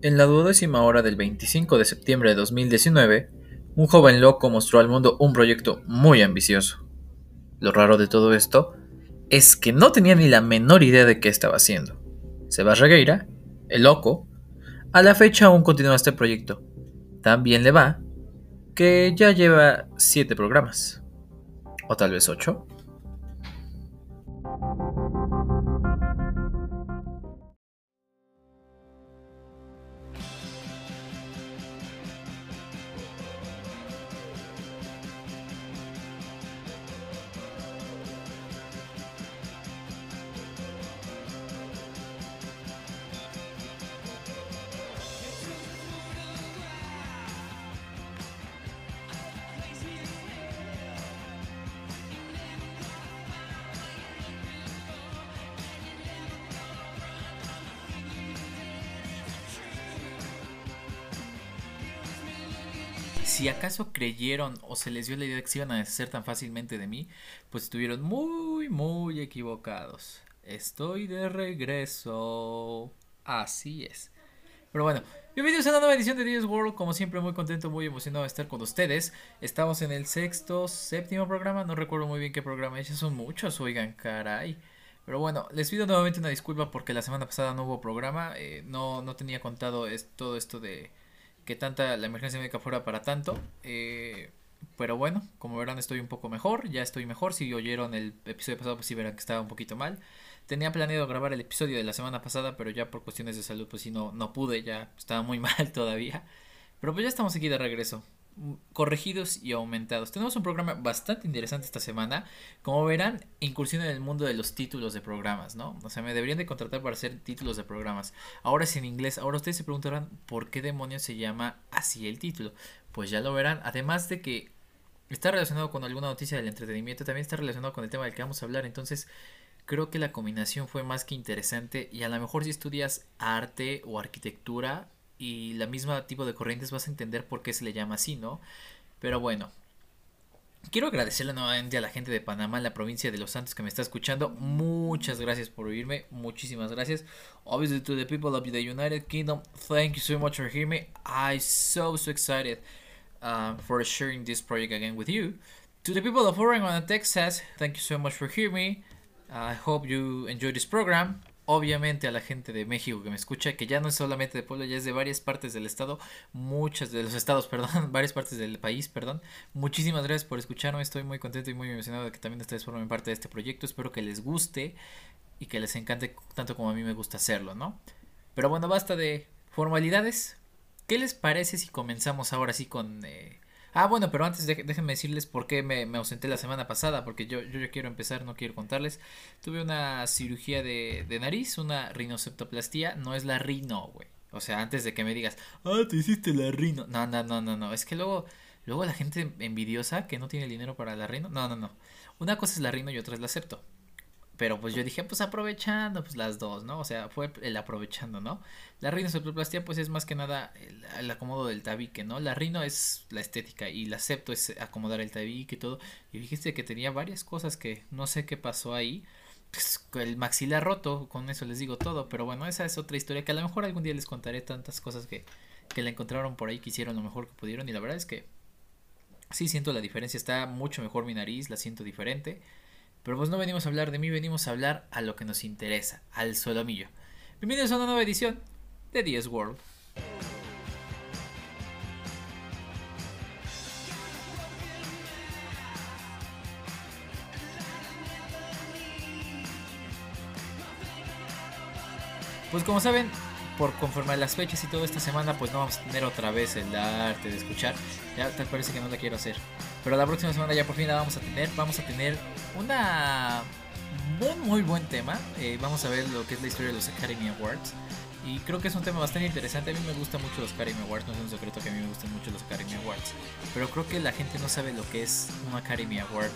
En la duodécima hora del 25 de septiembre de 2019, un joven loco mostró al mundo un proyecto muy ambicioso. Lo raro de todo esto es que no tenía ni la menor idea de qué estaba haciendo. Seba Regueira, el loco, a la fecha aún continúa este proyecto. Tan bien le va que ya lleva 7 programas. O tal vez 8. Si acaso creyeron o se les dio la idea de que se iban a deshacer tan fácilmente de mí, pues estuvieron muy, muy equivocados. Estoy de regreso. Así es. Pero bueno, bienvenidos a una nueva edición de Dios World. Como siempre, muy contento, muy emocionado de estar con ustedes. Estamos en el sexto, séptimo programa. No recuerdo muy bien qué programa es. Son muchos, oigan, caray. Pero bueno, les pido nuevamente una disculpa porque la semana pasada no hubo programa. Eh, no, no tenía contado todo esto de que tanta la emergencia médica fuera para tanto. Eh, pero bueno, como verán estoy un poco mejor, ya estoy mejor. Si oyeron el episodio pasado, pues sí verán que estaba un poquito mal. Tenía planeado grabar el episodio de la semana pasada, pero ya por cuestiones de salud, pues sí, no, no pude, ya estaba muy mal todavía. Pero pues ya estamos aquí de regreso corregidos y aumentados. Tenemos un programa bastante interesante esta semana. Como verán, incursión en el mundo de los títulos de programas, ¿no? O sea, me deberían de contratar para hacer títulos de programas. Ahora es en inglés. Ahora ustedes se preguntarán por qué demonios se llama así el título. Pues ya lo verán. Además de que está relacionado con alguna noticia del entretenimiento, también está relacionado con el tema del que vamos a hablar. Entonces, creo que la combinación fue más que interesante. Y a lo mejor si estudias arte o arquitectura, y la misma tipo de corrientes vas a entender por qué se le llama así, ¿no? Pero bueno, Quiero agradecerle nuevamente a la gente de Panamá, la provincia de Los Santos que me está escuchando. Muchas gracias por oírme. Muchísimas gracias. Obviously to the people of the United Kingdom, thank you so much for hearing me. I'm so so excited uh, for sharing this project again with you. To the people of Oregon and Texas, thank you so much for hearing me. I hope you enjoy this program obviamente a la gente de México que me escucha, que ya no es solamente de Puebla, ya es de varias partes del estado, muchas de los estados, perdón, varias partes del país, perdón. Muchísimas gracias por escucharme, estoy muy contento y muy emocionado de que también ustedes formen parte de este proyecto, espero que les guste y que les encante tanto como a mí me gusta hacerlo, ¿no? Pero bueno, basta de formalidades. ¿Qué les parece si comenzamos ahora sí con... Eh, Ah, bueno, pero antes déjenme decirles por qué me, ausenté la semana pasada, porque yo, yo quiero empezar, no quiero contarles. Tuve una cirugía de, de nariz, una rinoceptoplastía, no es la rino, güey. O sea, antes de que me digas, ah, te hiciste la rino. No, no, no, no, no. Es que luego, luego la gente envidiosa que no tiene dinero para la rino. No, no, no. Una cosa es la rino y otra es la septo. Pero pues yo dije, pues aprovechando, pues las dos, ¿no? O sea, fue el aprovechando, ¿no? La rinoceptoplastia pues es más que nada el, acomodo del tabique, ¿no? La rino es la estética y la septo es acomodar el tabique y todo. Y dijiste que tenía varias cosas que no sé qué pasó ahí. Pues, el maxilar roto, con eso les digo todo. Pero bueno, esa es otra historia que a lo mejor algún día les contaré tantas cosas que, que le encontraron por ahí que hicieron lo mejor que pudieron. Y la verdad es que sí siento la diferencia. Está mucho mejor mi nariz, la siento diferente. Pero pues no venimos a hablar de mí, venimos a hablar a lo que nos interesa, al solomillo. Bienvenidos a una nueva edición de DS World. Pues como saben, por conforme las fechas y toda esta semana, pues no vamos a tener otra vez el arte de escuchar. Ya te parece que no la quiero hacer. Pero la próxima semana ya por fin la vamos a tener. Vamos a tener una muy muy buen tema. Eh, vamos a ver lo que es la historia de los Academy Awards. Y creo que es un tema bastante interesante. A mí me gustan mucho los Academy Awards. No es un secreto que a mí me gustan mucho los Academy Awards. Pero creo que la gente no sabe lo que es un Academy Award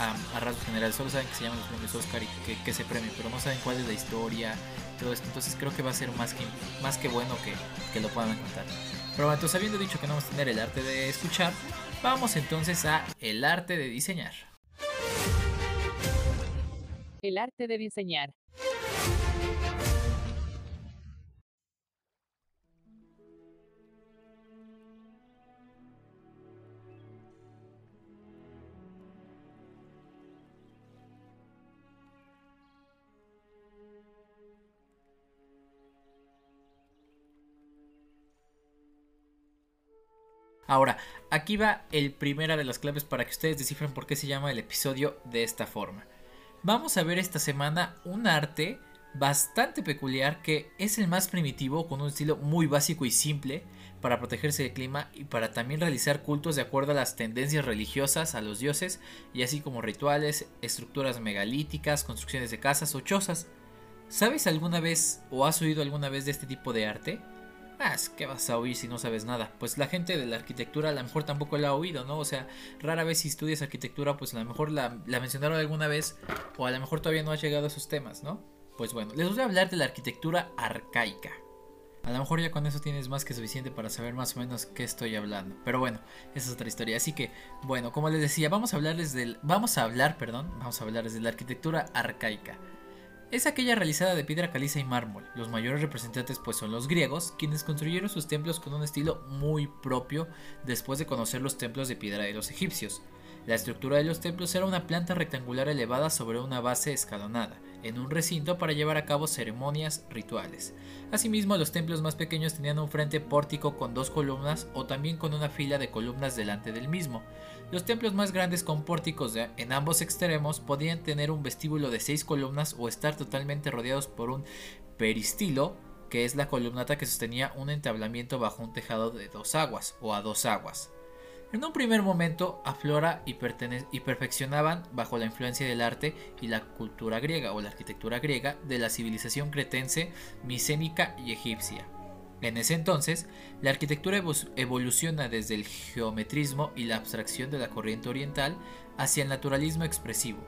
a, a rasgos generales. Solo saben que se llaman los premios Oscar y que, que se premio. Pero no saben cuál es la historia. Todo esto. Entonces creo que va a ser más que, más que bueno que, que lo puedan contar. Pero entonces habiendo dicho que no vamos a tener el arte de escuchar, Vamos entonces a el arte de diseñar. El arte de diseñar. Ahora, aquí va el primera de las claves para que ustedes descifren por qué se llama el episodio de esta forma. Vamos a ver esta semana un arte bastante peculiar que es el más primitivo con un estilo muy básico y simple para protegerse del clima y para también realizar cultos de acuerdo a las tendencias religiosas a los dioses y así como rituales, estructuras megalíticas, construcciones de casas o chozas. ¿Sabes alguna vez o has oído alguna vez de este tipo de arte? Ah, ¿qué vas a oír si no sabes nada? Pues la gente de la arquitectura a lo mejor tampoco la ha oído, ¿no? O sea, rara vez si estudias arquitectura, pues a lo mejor la, la mencionaron alguna vez o a lo mejor todavía no has llegado a esos temas, ¿no? Pues bueno, les voy a hablar de la arquitectura arcaica. A lo mejor ya con eso tienes más que suficiente para saber más o menos qué estoy hablando. Pero bueno, esa es otra historia. Así que, bueno, como les decía, vamos a hablarles del. Vamos a hablar, perdón. Vamos a hablarles de la arquitectura arcaica. Es aquella realizada de piedra caliza y mármol. Los mayores representantes pues son los griegos, quienes construyeron sus templos con un estilo muy propio después de conocer los templos de piedra de los egipcios. La estructura de los templos era una planta rectangular elevada sobre una base escalonada, en un recinto para llevar a cabo ceremonias rituales. Asimismo, los templos más pequeños tenían un frente pórtico con dos columnas o también con una fila de columnas delante del mismo. Los templos más grandes con pórticos en ambos extremos podían tener un vestíbulo de seis columnas o estar totalmente rodeados por un peristilo, que es la columnata que sostenía un entablamiento bajo un tejado de dos aguas o a dos aguas. En un primer momento, aflora y, y perfeccionaban bajo la influencia del arte y la cultura griega o la arquitectura griega de la civilización cretense, micénica y egipcia. En ese entonces, la arquitectura evoluciona desde el geometrismo y la abstracción de la corriente oriental hacia el naturalismo expresivo.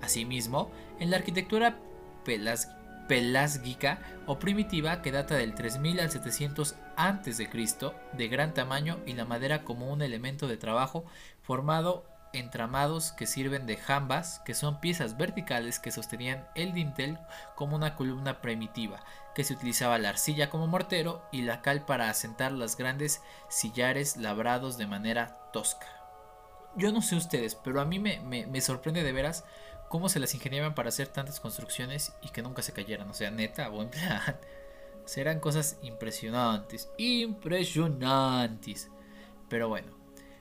Asimismo, en la arquitectura pelásgica o primitiva que data del 3000 al 700 a.C., de gran tamaño y la madera como un elemento de trabajo formado entramados que sirven de jambas, que son piezas verticales que sostenían el dintel como una columna primitiva, que se utilizaba la arcilla como mortero y la cal para asentar los grandes sillares labrados de manera tosca. Yo no sé ustedes, pero a mí me, me sorprende de veras cómo se las ingeniaban para hacer tantas construcciones y que nunca se cayeran. O sea, neta, o en plan. Serán cosas impresionantes. Impresionantes. Pero bueno.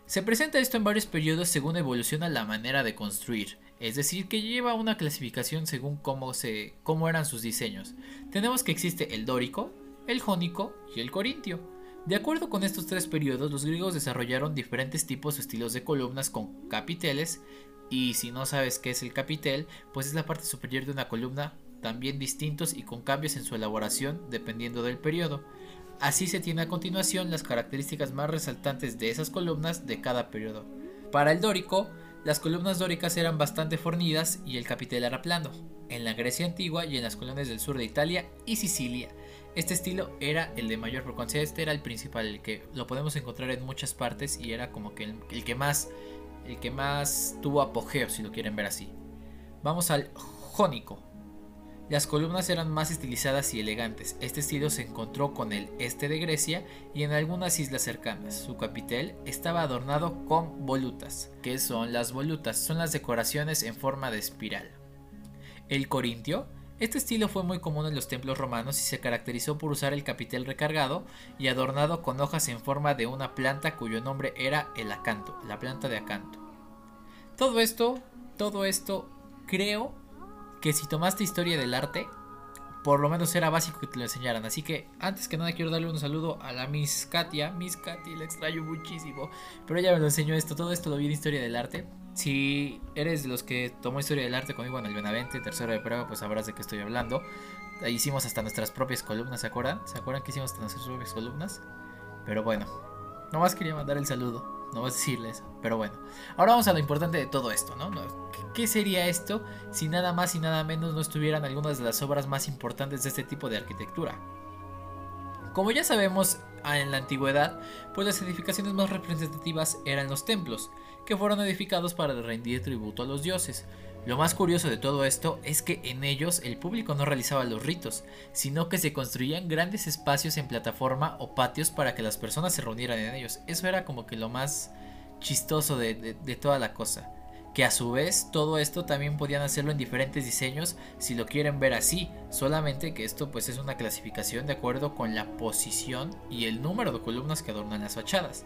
Se presenta esto en varios periodos según evoluciona la manera de construir. Es decir, que lleva una clasificación según cómo, se, cómo eran sus diseños. Tenemos que existe el dórico, el jónico y el corintio. De acuerdo con estos tres periodos, los griegos desarrollaron diferentes tipos o estilos de columnas con capiteles y si no sabes qué es el capitel, pues es la parte superior de una columna, también distintos y con cambios en su elaboración dependiendo del periodo. Así se tiene a continuación las características más resaltantes de esas columnas de cada periodo. Para el dórico, las columnas dóricas eran bastante fornidas y el capitel era plano. En la Grecia antigua y en las colonias del sur de Italia y Sicilia, este estilo era el de mayor frecuencia, este era el principal, el que lo podemos encontrar en muchas partes y era como que el que más el que más tuvo apogeo, si lo quieren ver así. Vamos al jónico. Las columnas eran más estilizadas y elegantes. Este estilo se encontró con el este de Grecia y en algunas islas cercanas. Su capitel estaba adornado con volutas. ¿Qué son las volutas? Son las decoraciones en forma de espiral. El corintio este estilo fue muy común en los templos romanos y se caracterizó por usar el capitel recargado y adornado con hojas en forma de una planta cuyo nombre era el acanto, la planta de acanto. Todo esto, todo esto, creo que si tomaste historia del arte, por lo menos era básico que te lo enseñaran. Así que antes que nada quiero darle un saludo a la Miss Katia. Miss Katia, la extraño muchísimo. Pero ella me lo enseñó esto. Todo esto lo vi en historia del arte. Si eres de los que tomó historia del arte conmigo en el Benavente, tercero de prueba, pues sabrás de qué estoy hablando. Hicimos hasta nuestras propias columnas, ¿se acuerdan? ¿Se acuerdan que hicimos hasta nuestras propias columnas? Pero bueno, nomás quería mandar el saludo, no vas a decirles, pero bueno. Ahora vamos a lo importante de todo esto, ¿no? ¿Qué sería esto si nada más y nada menos no estuvieran algunas de las obras más importantes de este tipo de arquitectura? Como ya sabemos en la antigüedad, pues las edificaciones más representativas eran los templos, que fueron edificados para rendir tributo a los dioses. Lo más curioso de todo esto es que en ellos el público no realizaba los ritos, sino que se construían grandes espacios en plataforma o patios para que las personas se reunieran en ellos. Eso era como que lo más chistoso de, toda la cosa. Que a su vez todo esto también podían hacerlo en diferentes diseños si lo quieren ver así, solamente que esto pues es una clasificación de acuerdo con la posición y el número de columnas que adornan las fachadas.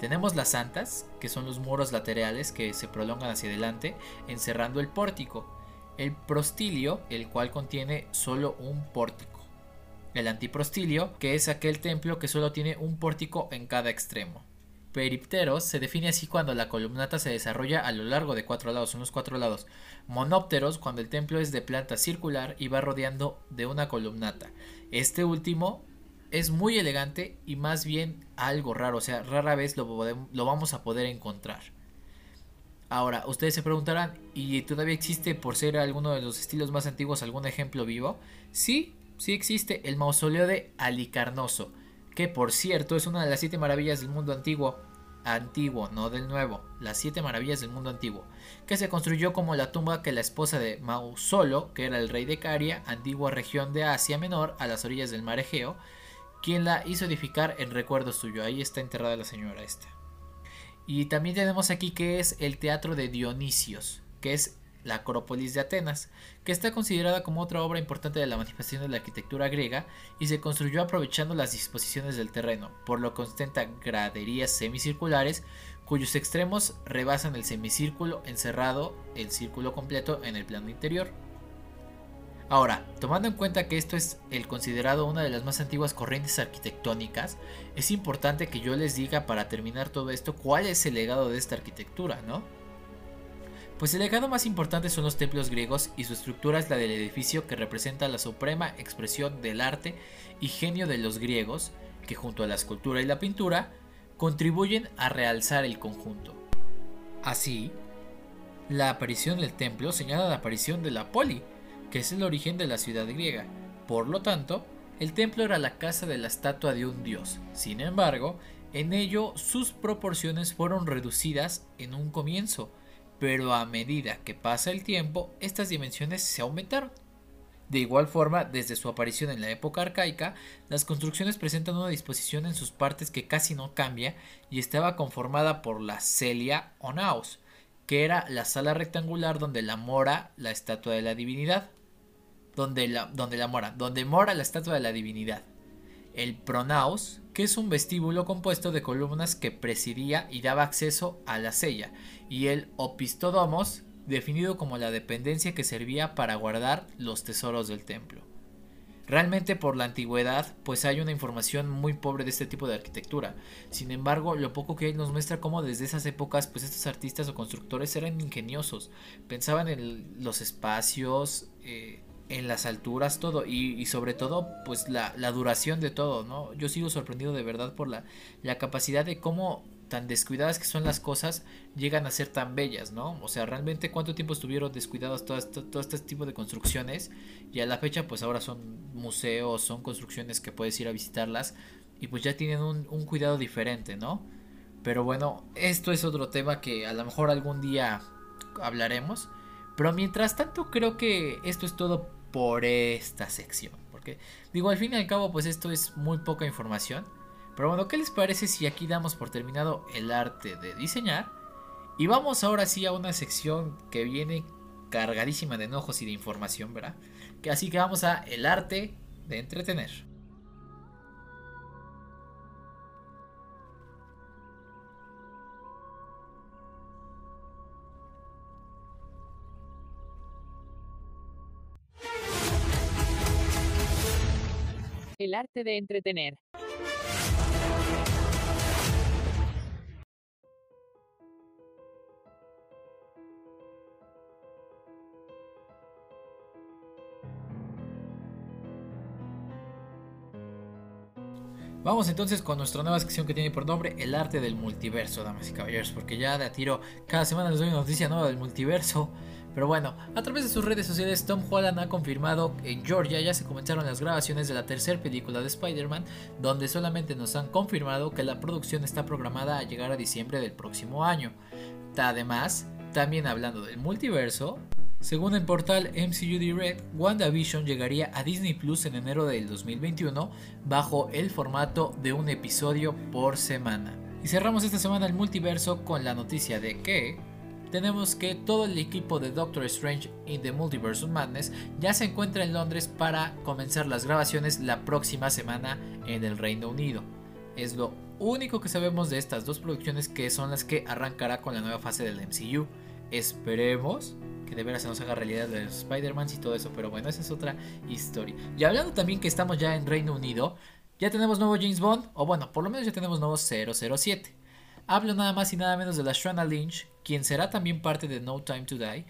Tenemos las santas, que son los muros laterales que se prolongan hacia adelante, encerrando el pórtico. El prostilio, el cual contiene solo un pórtico. El antiprostilio, que es aquel templo que solo tiene un pórtico en cada extremo. Peripteros se define así cuando la columnata se desarrolla a lo largo de cuatro lados, son los cuatro lados. Monópteros cuando el templo es de planta circular y va rodeando de una columnata. Este último es muy elegante y más bien algo raro, o sea, rara vez lo, vamos a poder encontrar. Ahora, ustedes se preguntarán, ¿y todavía existe por ser alguno de los estilos más antiguos algún ejemplo vivo? Sí, sí existe el mausoleo de Alicarnoso, que por cierto es una de las siete maravillas del mundo antiguo, antiguo, no del nuevo, las siete maravillas del mundo antiguo, que se construyó como la tumba que la esposa de Mausolo, que era el rey de Caria, antigua región de Asia Menor, a las orillas del mar Egeo, quien la hizo edificar en recuerdo suyo. Ahí está enterrada la señora esta. Y también tenemos aquí que es el teatro de Dionisios, que es la Acrópolis de Atenas, que está considerada como otra obra importante de la manifestación de la arquitectura griega y se construyó aprovechando las disposiciones del terreno, por lo que ostenta graderías semicirculares cuyos extremos rebasan el semicírculo encerrado el círculo completo en el plano interior. Ahora, tomando en cuenta que esto es el considerado una de las más antiguas corrientes arquitectónicas, es importante que yo les diga para terminar todo esto cuál es el legado de esta arquitectura, ¿no? Pues el legado más importante son los templos griegos y su estructura es la del edificio que representa la suprema expresión del arte y genio de los griegos, que junto a la escultura y la pintura contribuyen a realzar el conjunto. Así, la aparición del templo señala la aparición de la poli, que es el origen de la ciudad griega. Por lo tanto, el templo era la casa de la estatua de un dios. Sin embargo, en ello sus proporciones fueron reducidas en un comienzo, pero a medida que pasa el tiempo, estas dimensiones se aumentaron. De igual forma, desde su aparición en la época arcaica, las construcciones presentan una disposición en sus partes que casi no cambia y estaba conformada por la celia o naos, que era la sala rectangular donde la mora la estatua de la divinidad donde la, donde la mora, donde mora la estatua de la divinidad. El pronaos, que es un vestíbulo compuesto de columnas que presidía y daba acceso a la sella, y el opistodomos, definido como la dependencia que servía para guardar los tesoros del templo. Realmente por la antigüedad, pues hay una información muy pobre de este tipo de arquitectura. Sin embargo, lo poco que hay nos muestra cómo desde esas épocas, pues estos artistas o constructores eran ingeniosos. Pensaban en los espacios, eh, en las alturas, todo, y, sobre todo, pues la, duración de todo, ¿no? Yo sigo sorprendido de verdad por la, la capacidad de cómo tan descuidadas que son las cosas llegan a ser tan bellas, ¿no? O sea, realmente cuánto tiempo estuvieron descuidados todo este, todo este tipo de construcciones y a la fecha pues ahora son museos, son construcciones que puedes ir a visitarlas y pues ya tienen un, un cuidado diferente, ¿no? Pero bueno, esto es otro tema que a lo mejor algún día hablaremos. Pero mientras tanto creo que esto es todo por esta sección. Porque digo, al fin y al cabo, pues esto es muy poca información. Pero bueno, ¿qué les parece si aquí damos por terminado el arte de diseñar? Y vamos ahora sí a una sección que viene cargadísima de enojos y de información, ¿verdad? Que así que vamos a el arte de entretener. El arte de entretener. Vamos entonces con nuestra nueva sección que tiene por nombre El arte del multiverso, damas y caballeros, porque ya de a tiro cada semana les doy una noticia nueva del multiverso. Pero bueno, a través de sus redes sociales, Tom Holland ha confirmado que en Georgia ya se comenzaron las grabaciones de la tercera película de Spider-Man, donde solamente nos han confirmado que la producción está programada a llegar a diciembre del próximo año. Además, también hablando del multiverso, según el portal MCU Direct, WandaVision llegaría a Disney Plus en enero del 2021 bajo el formato de un episodio por semana. Y cerramos esta semana el multiverso con la noticia de que tenemos que todo el equipo de Doctor Strange in the Multiverse of Madness ya se encuentra en Londres para comenzar las grabaciones la próxima semana en el Reino Unido. Es lo único que sabemos de estas dos producciones que son las que arrancará con la nueva fase del MCU. Esperemos que de veras se nos haga realidad de Spider-Man y todo eso, pero bueno, esa es otra historia. Y hablando también que estamos ya en Reino Unido, ya tenemos nuevo James Bond, o bueno, por lo menos ya tenemos nuevo 007. Hablo nada más y nada menos de la Shana Lynch, quien será también parte de No Time to Die,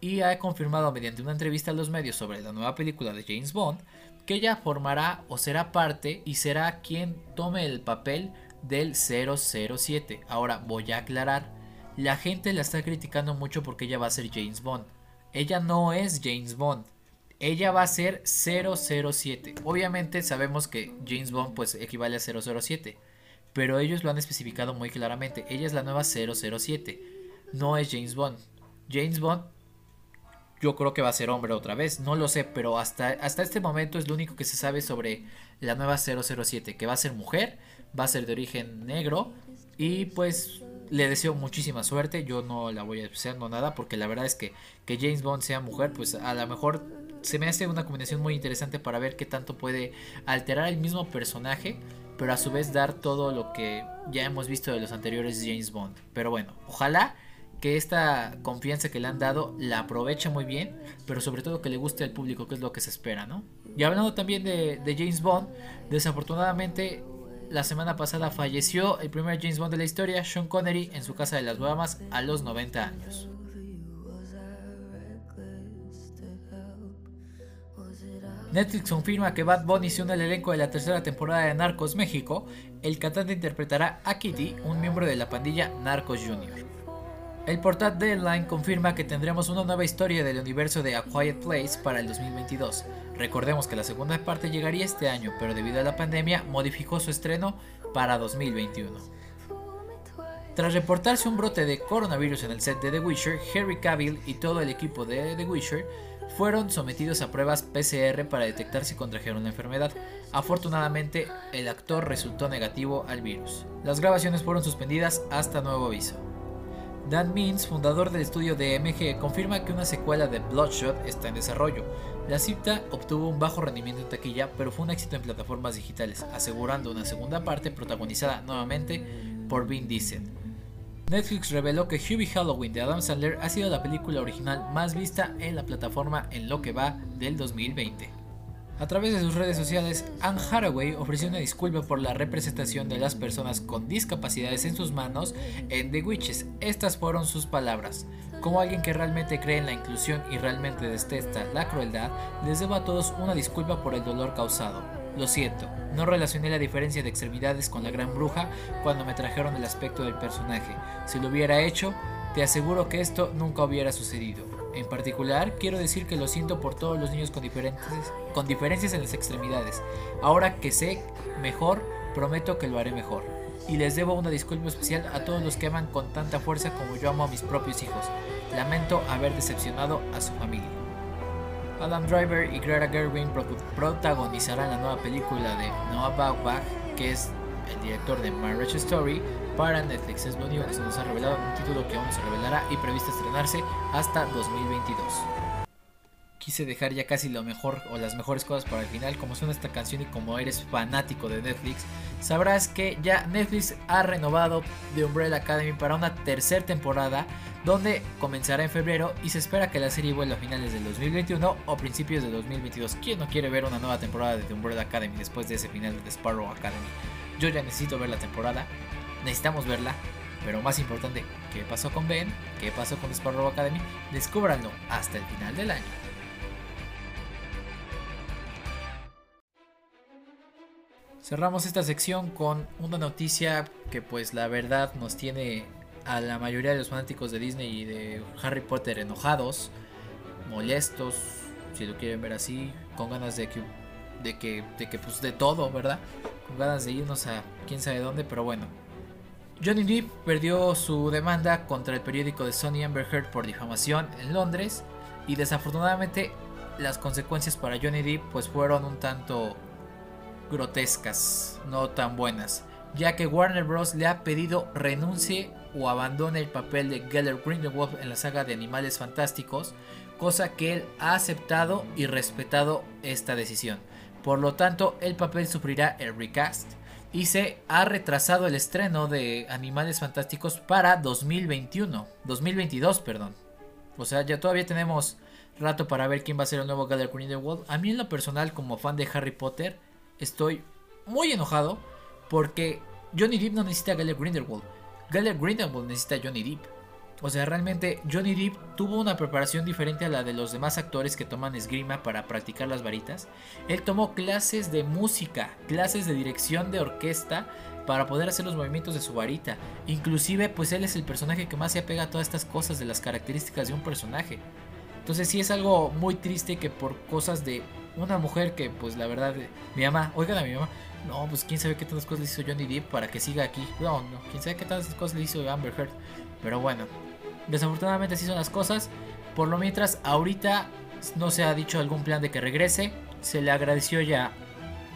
y ha confirmado mediante una entrevista a los medios sobre la nueva película de James Bond que ella formará o será parte y será quien tome el papel del 007. Ahora voy a aclarar, la gente la está criticando mucho porque ella va a ser James Bond. Ella no es James Bond. Ella va a ser 007. Obviamente sabemos que James Bond pues equivale a 007. Pero ellos lo han especificado muy claramente. Ella es la nueva 007. No es James Bond. James Bond yo creo que va a ser hombre otra vez, no lo sé, pero hasta, hasta este momento es lo único que se sabe sobre la nueva 007, que va a ser mujer, va a ser de origen negro y pues le deseo muchísima suerte, yo no la voy a deseando nada porque la verdad es que que James Bond sea mujer, pues a lo mejor se me hace una combinación muy interesante para ver qué tanto puede alterar el mismo personaje, pero a su vez dar todo lo que ya hemos visto de los anteriores James Bond. Pero bueno, ojalá que esta confianza que le han dado la aproveche muy bien, pero sobre todo que le guste al público, que es lo que se espera, ¿no? Y hablando también de, James Bond, desafortunadamente la semana pasada falleció el primer James Bond de la historia, Sean Connery, en su casa de las Bahamas a los 90 años. Netflix confirma que Bad Bunny se une al elenco de la tercera temporada de Narcos México. El cantante interpretará a Kitty, un miembro de la pandilla Narcos Jr. El portal Deadline confirma que tendremos una nueva historia del universo de A Quiet Place para el 2022. Recordemos que la segunda parte llegaría este año, pero debido a la pandemia modificó su estreno para 2021. Tras reportarse un brote de coronavirus en el set de The Witcher, Harry Cavill y todo el equipo de The Witcher fueron sometidos a pruebas PCR para detectar si contrajeron la enfermedad. Afortunadamente, el actor resultó negativo al virus. Las grabaciones fueron suspendidas hasta nuevo aviso. Dan Means, fundador del estudio de MG, confirma que una secuela de Bloodshot está en desarrollo. La cinta obtuvo un bajo rendimiento en taquilla, pero fue un éxito en plataformas digitales, asegurando una segunda parte protagonizada nuevamente por Vin Diesel. Netflix reveló que Hubie Halloween de Adam Sandler ha sido la película original más vista en la plataforma en lo que va del 2020. A través de sus redes sociales, Anne Hathaway ofreció una disculpa por la representación de las personas con discapacidades en sus manos en The Witches. Estas fueron sus palabras. Como alguien que realmente cree en la inclusión y realmente detesta la crueldad, les debo a todos una disculpa por el dolor causado. Lo siento, no relacioné la diferencia de extremidades con la gran bruja cuando me trajeron el aspecto del personaje. Si lo hubiera hecho, te aseguro que esto nunca hubiera sucedido. En particular, quiero decir que lo siento por todos los niños con, con diferencias en las extremidades. Ahora que sé mejor, prometo que lo haré mejor. Y les debo una disculpa especial a todos los que aman con tanta fuerza como yo amo a mis propios hijos. Lamento haber decepcionado a su familia. Adam Driver y Greta Gerwin protagonizarán la nueva película de Noah Baumbach, que es el director de Marriage Story, para Netflix. Es lo único que se nos ha revelado, un título que aún se revelará y previsto estrenarse hasta 2022. Quise dejar ya casi lo mejor o las mejores cosas para el final, como suena esta canción y como eres fanático de Netflix, sabrás que ya Netflix ha renovado The Umbrella Academy para una tercera temporada donde comenzará en febrero y se espera que la serie vuelva a finales del 2021 o principios de 2022. ¿Quién no quiere ver una nueva temporada de The Umbrella Academy después de ese final de Sparrow Academy? Yo ya necesito ver la temporada, necesitamos verla. Pero más importante, ¿qué pasó con Ben? ¿Qué pasó con Sparrow Academy? Descúbranlo hasta el final del año. Cerramos esta sección con una noticia que pues la verdad nos tiene a la mayoría de los fanáticos de Disney y de Harry Potter enojados, molestos, si lo quieren ver así, con ganas de que de que de que pues de todo, ¿verdad? Con ganas de irnos a quién sabe dónde, pero bueno, Johnny Depp perdió su demanda contra el periódico de Sony Amber Heard por difamación en Londres y desafortunadamente las consecuencias para Johnny Depp pues fueron un tanto grotescas, no tan buenas, ya que Warner Bros. le ha pedido renuncie o abandone el papel de Geller Grindelwald en la saga de Animales Fantásticos, cosa que él ha aceptado y respetado esta decisión. Por lo tanto, el papel sufrirá el recast y se ha retrasado el estreno de Animales Fantásticos para 2021, 2022, perdón. O sea, ya todavía tenemos rato para ver quién va a ser el nuevo Gallagher Grindelwald. A mí en lo personal, como fan de Harry Potter, estoy muy enojado porque Johnny Depp no necesita a Gallagher Grindelwald. Gallagher Grindelwald necesita Johnny Depp. O sea, realmente Johnny Depp tuvo una preparación diferente a la de los demás actores que toman esgrima para practicar las varitas. Él tomó clases de música, clases de dirección de orquesta para poder hacer los movimientos de su varita. Inclusive, pues él es el personaje que más se apega a todas estas cosas de las características de un personaje. Entonces sí es algo muy triste que por cosas de una mujer que pues la verdad mi mamá, oigan a mi mamá, no, pues quién sabe qué tantas cosas le hizo Johnny Depp para que siga aquí. No, no, quién sabe qué tantas cosas le hizo Amber Heard. Pero bueno, Desafortunadamente así son las cosas. Por lo mientras, ahorita no se ha dicho algún plan de que regrese. Se le agradeció ya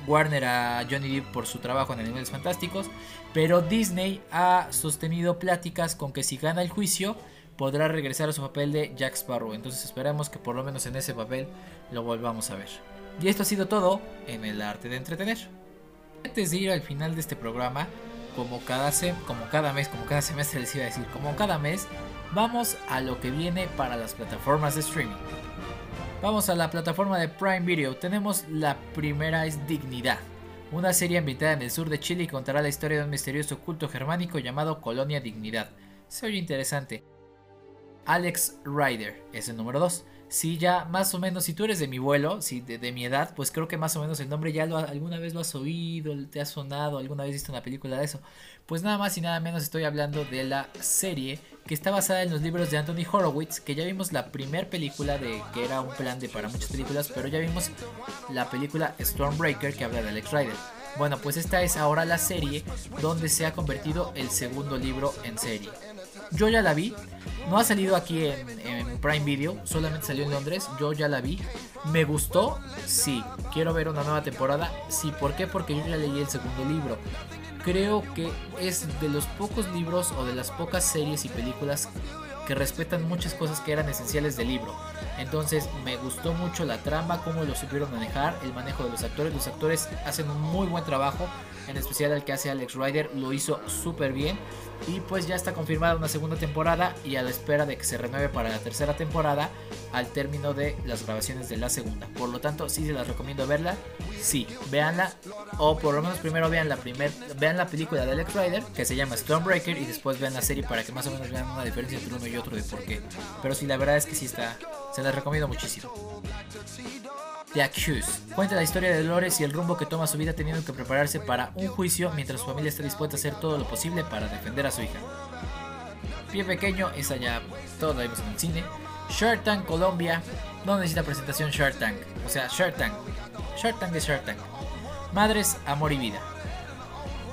Warner a Johnny Depp por su trabajo en Animales Fantásticos. Pero Disney ha sostenido pláticas con que si gana el juicio podrá regresar a su papel de Jack Sparrow. Entonces esperamos que por lo menos en ese papel lo volvamos a ver. Y esto ha sido todo en el arte de entretener. Antes de ir al final de este programa, como cada, como cada mes, como cada semestre les decir, como cada mes, vamos a lo que viene para las plataformas de streaming. Vamos a la plataforma de Prime Video. Tenemos la primera es Dignidad, una serie ambientada en el sur de Chile contará la historia de un misterioso culto germánico llamado Colonia Dignidad. Se oye interesante. Alex Rider es el número 2. Si ya más o menos, si tú eres de mi vuelo, si de, mi edad, pues creo que más o menos el nombre ya lo, alguna vez lo has oído, te ha sonado, alguna vez visto una película de eso. Pues nada más y nada menos estoy hablando de la serie que está basada en los libros de Anthony Horowitz, que ya vimos la primera película de que era un plan de para muchas películas, pero ya vimos la película Stormbreaker que habla de Alex Rider. Bueno, pues esta es ahora la serie donde se ha convertido el segundo libro en serie. Yo ya la vi, no ha salido aquí en, Prime Video, solamente salió en Londres, yo ya la vi. ¿Me gustó? Sí. ¿Quiero ver una nueva temporada? Sí. ¿Por qué? Porque yo ya leí el segundo libro creo que es de los pocos libros o de las pocas series y películas que respetan muchas cosas que eran esenciales del libro. Entonces me gustó mucho la trama, cómo lo supieron manejar, el manejo de los actores. Los actores hacen un muy buen trabajo, en especial el que hace Alex Rider lo hizo súper bien. Y pues ya está confirmada una segunda temporada y a la espera de que se renueve para la tercera temporada al término de las grabaciones de la segunda. Por lo tanto, sí se las recomiendo verla. Sí, véanla. O por lo menos primero vean la primer, vean la película de Alex Rider que se llama Stormbreaker y después vean la serie para que más o menos vean una diferencia entre uno y otro de por qué. Pero sí, la verdad es que sí está, se las recomiendo muchísimo. The Accused. Cuenta la historia de Dolores y el rumbo que toma su vida teniendo que prepararse para un juicio mientras su familia está dispuesta a hacer todo lo posible para defender a su hija. Pie pequeño, esa ya todo lo vimos en el cine. Shark Tank Colombia. No necesita presentación Shark Tank. O sea, Shark Tank. Shark Tank es Shark Tank. Madres, Amor y Vida.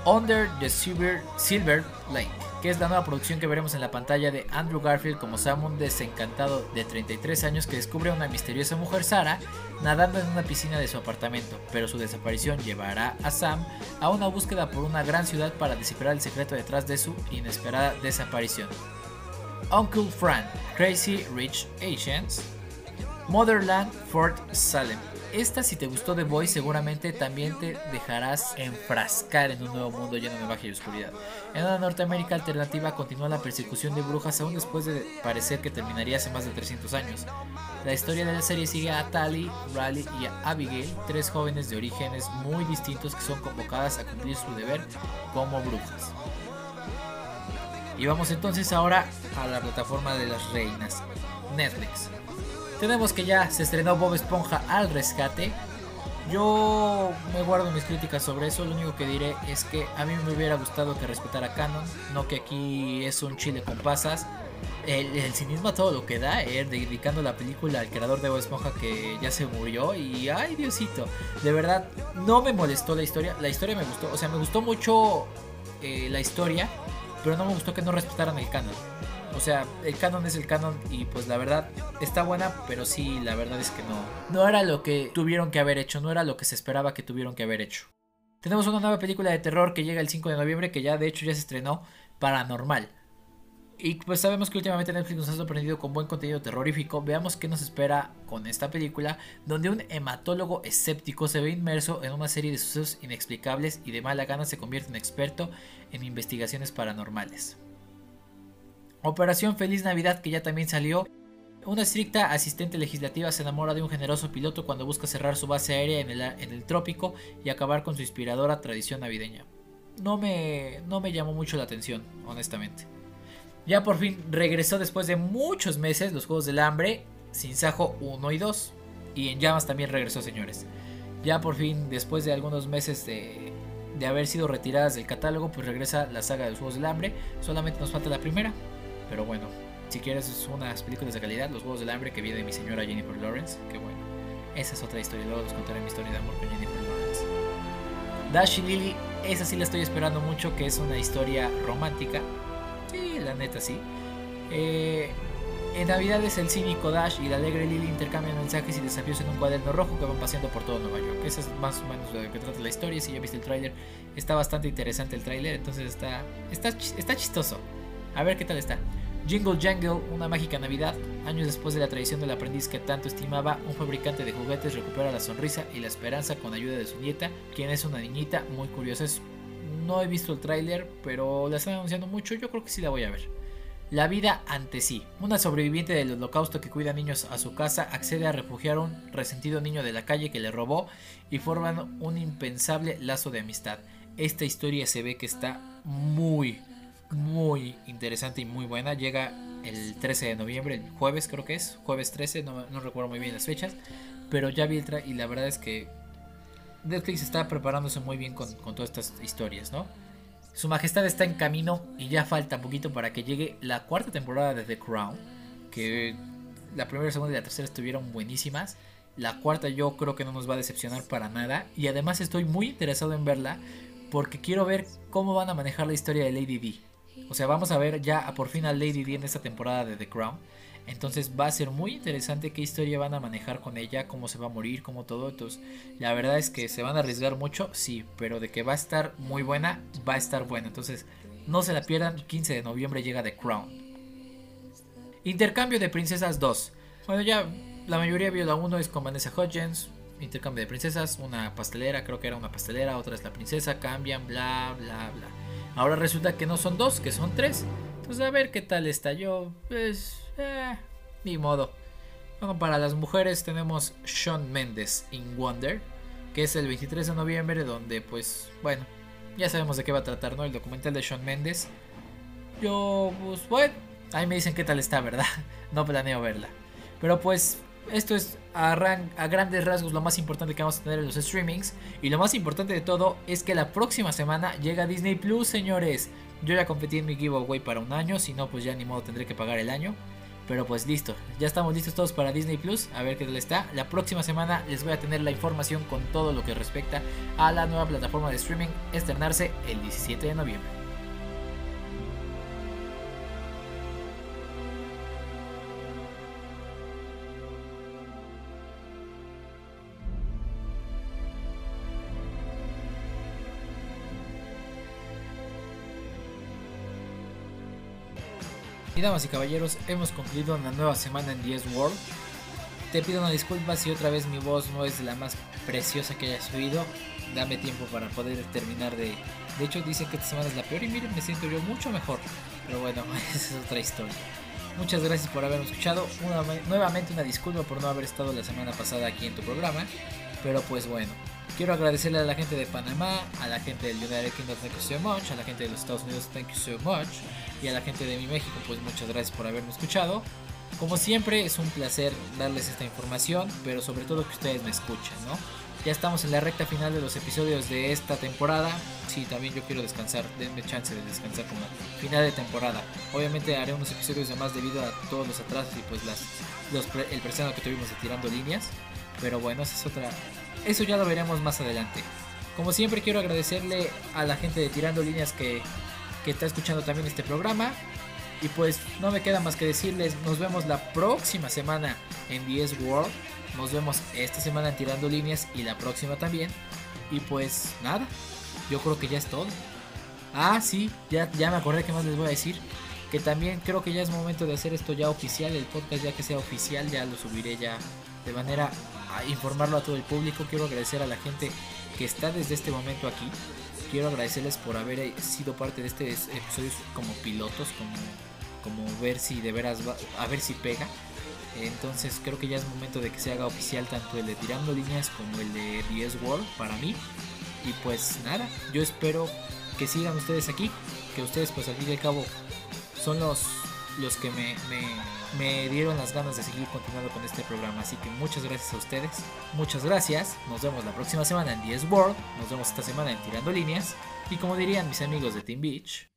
Under the Silver, Silver Lake que es la nueva producción que veremos en la pantalla de Andrew Garfield como Sam, un desencantado de 33 años que descubre a una misteriosa mujer Sara nadando en una piscina de su apartamento, pero su desaparición llevará a Sam a una búsqueda por una gran ciudad para descifrar el secreto detrás de su inesperada desaparición. Uncle Fran, Crazy Rich Asians, Motherland, Fort Salem. Esta, si te gustó The Boy, seguramente también te dejarás enfrascar en un nuevo mundo lleno de magia y oscuridad. En una Norteamérica alternativa continúa la persecución de brujas aún después de parecer que terminaría hace más de 300 años. La historia de la serie sigue a Tali, Riley y a Abigail, tres jóvenes de orígenes muy distintos que son convocadas a cumplir su deber como brujas. Y vamos entonces ahora a la plataforma de las reinas, Netflix. Tenemos que ya se estrenó Bob Esponja al rescate. Yo me guardo mis críticas sobre eso. Lo único que diré es que a mí me hubiera gustado que respetara Canon. No que aquí es un chile con pasas. El, cinismo a todo lo que da, eh, dedicando la película al creador de Bob Esponja que ya se murió. Y ay, Diosito, de verdad, no me molestó la historia. La historia me gustó, o sea, me gustó mucho eh, la historia, pero no me gustó que no respetaran el canon. O sea, el canon es el canon y pues la verdad está buena, pero sí, la verdad es que no. No era lo que tuvieron que haber hecho, no era lo que se esperaba que tuvieron que haber hecho. Tenemos una nueva película de terror que llega el 5 de noviembre que ya de hecho ya se estrenó, Paranormal. Y pues sabemos que últimamente Netflix nos ha sorprendido con buen contenido terrorífico. Veamos qué nos espera con esta película, donde un hematólogo escéptico se ve inmerso en una serie de sucesos inexplicables y de mala gana se convierte en experto en investigaciones paranormales. Operación Feliz Navidad, que ya también salió. Una estricta asistente legislativa se enamora de un generoso piloto cuando busca cerrar su base aérea en el, en el trópico y acabar con su inspiradora tradición navideña. No me, no me llamó mucho la atención, honestamente. Ya por fin regresó después de muchos meses los Juegos del Hambre, Sin Sajo 1 y 2. Y en Llamas también regresó, señores. Ya por fin, después de algunos meses de, de haber sido retiradas del catálogo, pues regresa la saga de los Juegos del Hambre. Solamente nos falta la primera. Pero bueno, si quieres unas películas de calidad, Los Juegos del Hambre que viene de mi señora Jennifer Lawrence, que bueno. Esa es otra historia, luego les contaré mi historia de amor con Jennifer Lawrence. Dash y Lily, esa sí la estoy esperando mucho, que es una historia romántica la neta sí. Eh, en Navidad es el cínico Dash y la alegre Lily intercambian mensajes y desafíos en un cuaderno rojo que van paseando por todo Nueva York. Esa es más o menos lo que trata la historia. Si ya viste el tráiler, está bastante interesante el tráiler, entonces está, está, está chistoso. A ver qué tal está. Jingle Jangle, una mágica Navidad. Años después de la traición del aprendiz que tanto estimaba, un fabricante de juguetes recupera la sonrisa y la esperanza con ayuda de su nieta, quien es una niñita muy curiosa. No he visto el tráiler, pero la están anunciando mucho. Yo creo que sí la voy a ver. La vida ante sí. Una sobreviviente del holocausto que cuida niños a su casa accede a refugiar a un resentido niño de la calle que le robó y forman un impensable lazo de amistad. Esta historia se ve que está muy, muy interesante y muy buena. Llega el 13 de noviembre, el jueves creo que es, jueves 13, no, recuerdo muy bien las fechas, pero ya vi el y la verdad es que Netflix está preparándose muy bien con, todas estas historias, ¿no? Su Majestad está en camino y ya falta poquito para que llegue la cuarta temporada de The Crown, que la primera, segunda y la tercera estuvieron buenísimas. La cuarta yo creo que no nos va a decepcionar para nada y además estoy muy interesado en verla porque quiero ver cómo van a manejar la historia de Lady D. O sea, vamos a ver ya por fin a Lady D en esta temporada de The Crown. Entonces va a ser muy interesante qué historia van a manejar con ella, cómo se va a morir, cómo todo. Entonces, la verdad es que se van a arriesgar mucho, sí, pero de que va a estar muy buena, va a estar buena. Entonces, no se la pierdan, 15 de noviembre llega The Crown. Intercambio de Princesas 2. Bueno, ya la mayoría vio la 1 es con Vanessa Hudgens. Intercambio de princesas, una pastelera, creo que era una pastelera, otra es la princesa, cambian, bla, bla, bla. Ahora resulta que no son dos, que son tres. Entonces a ver qué tal está yo. Pues eh, ni modo. Bueno, para las mujeres tenemos Sean Mendes in Wonder, que es el 23 de noviembre, donde pues, bueno, ya sabemos de qué va a tratar, ¿no? El documental de Sean Mendes. Yo, pues, bueno, ahí me dicen qué tal está, ¿verdad? No planeo verla. Pero pues, esto es a, grandes rasgos lo más importante que vamos a tener en los streamings. Y lo más importante de todo es que la próxima semana llega Disney Plus, señores. Yo ya competí en mi giveaway para un año, si no, pues ya ni modo tendré que pagar el año. Pero pues listo, ya estamos listos todos para Disney Plus, a ver qué tal está. La próxima semana les voy a tener la información con todo lo que respecta a la nueva plataforma de streaming estrenarse el 17 de noviembre. Damas y caballeros, hemos concluido una nueva semana en 10 World. Te pido una disculpa si otra vez mi voz no es la más preciosa que hayas oído. Dame tiempo para poder terminar de... De hecho dicen que esta semana es la peor y miren, me siento yo mucho mejor. Pero bueno, esa es otra historia. Muchas gracias por haberme escuchado. nuevamente una disculpa por no haber estado la semana pasada aquí en tu programa. Pero pues bueno, quiero agradecerle a la gente de Panamá, a la gente del United Kingdom, thank you so much, a la gente de los Estados Unidos, thank you so much, y a la gente de mi México, pues muchas gracias por haberme escuchado. Como siempre, es un placer darles esta información, pero sobre todo que ustedes me escuchen, ¿no? Ya estamos en la recta final de los episodios de esta temporada. Sí, también yo quiero descansar, denme chance de descansar como final de temporada. Obviamente haré unos episodios de más debido a todos los atrasos y pues las, los, el presente que tuvimos de tirando líneas. Pero bueno, esa es otra. Eso ya lo veremos más adelante. Como siempre quiero agradecerle a la gente de Tirando Líneas que, que está escuchando también este programa. Y pues no me queda más que decirles, nos vemos la próxima semana en 10 World. Nos vemos esta semana en Tirando Líneas y la próxima también. Y pues nada, yo creo que ya es todo. Ah, sí, ya, ya me acordé que más les voy a decir que también creo que ya es momento de hacer esto ya oficial, el podcast ya que sea oficial, ya lo subiré ya de manera informarlo a todo el público. Quiero agradecer a la gente que está desde este momento aquí. Quiero agradecerles por haber sido parte de este episodio como pilotos, como, como ver si de veras va, a ver si pega. Entonces creo que ya es momento de que se haga oficial tanto el de Tirando Líneas como el de 10 World para mí. Y pues nada, yo espero que sigan ustedes aquí, que ustedes pues al fin y al cabo son los, los que me, me, dieron las ganas de seguir continuando con este programa. Así que muchas gracias a ustedes, muchas gracias. Nos vemos la próxima semana en 10 World, nos vemos esta semana en Tirando Líneas. Y como dirían mis amigos de Team Beach.